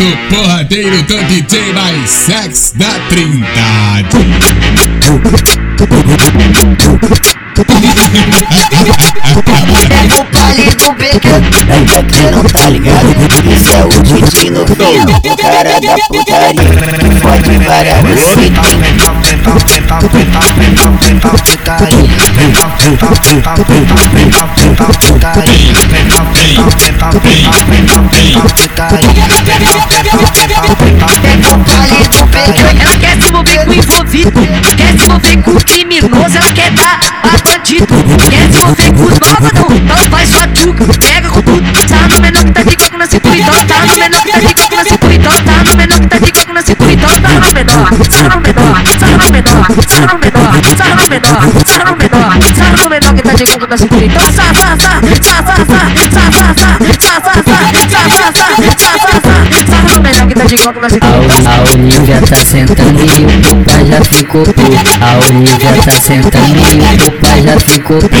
momento porradeiro do DJ mais sex da Trindade. Mulher no palio do não tá ligado, isso é o DJ o cara da putaria, pode parar você tem. Ela quer se envolver com envolvido, quer se envolver com criminoso, ela quer dar a bandido. Quer se envolver com os novos, não, então faz sua tchuca. Pega com tudo, tá no menor tá de coco na cintura, então tá no menor tá de coco na cintura, então tá no menor tá de coco na cintura, então tá no menor, tá no menor, tá no menor, tá no menor, tá no menor, tá no tá no que tá de coco na cintura, então sa sa sa sa sa sa sa sa sa sa sa sa sa sa sa sa sa sa no menor que tá de coco na cintura. A Olivia tá sentando e o pai já ficou puto. A Olivia tá sentando e o pai já ficou puto.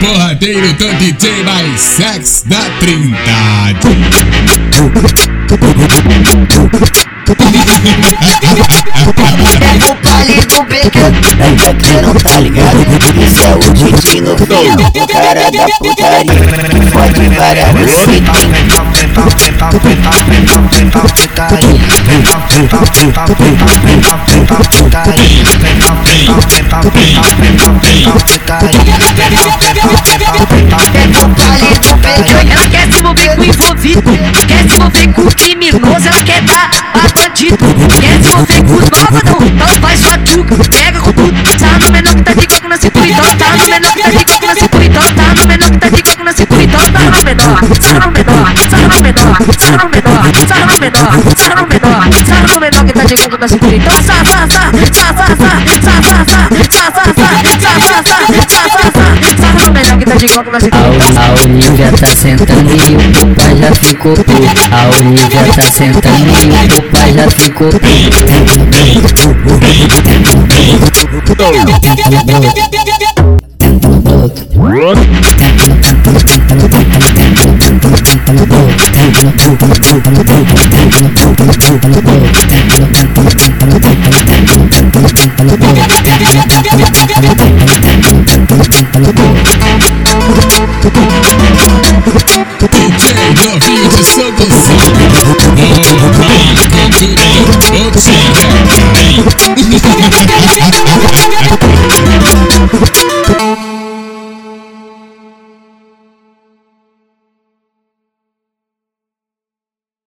porradeiro do DJ mais sex da trindade. Pega o palito pequeno, ainda que não tá ligado Isso é o Didi no flow, o cara da putaria Pode parar palito pequeno Ela quer se envolver com envolvido, quer se envolver com criminoso, ela quer dar a bandido. Quer se envolver com os não, então faz sua tchuca. Pega com tudo, tá no menor que tá de coco na cintura, então tá no menor que tá de coco na cintura, então tá no menor que tá de coco na cintura, então tá no menor, tá no menor, tá no menor, tá no menor, tá no menor, tá no menor, tá no menor que tá de coco na cintura, então sa sa sa sa sa sa sa sa sa sa sa sa sa que de. A, Olivia tá sentando e o pai já ficou puto. A Olivia tá sentando e o pai já ficou de se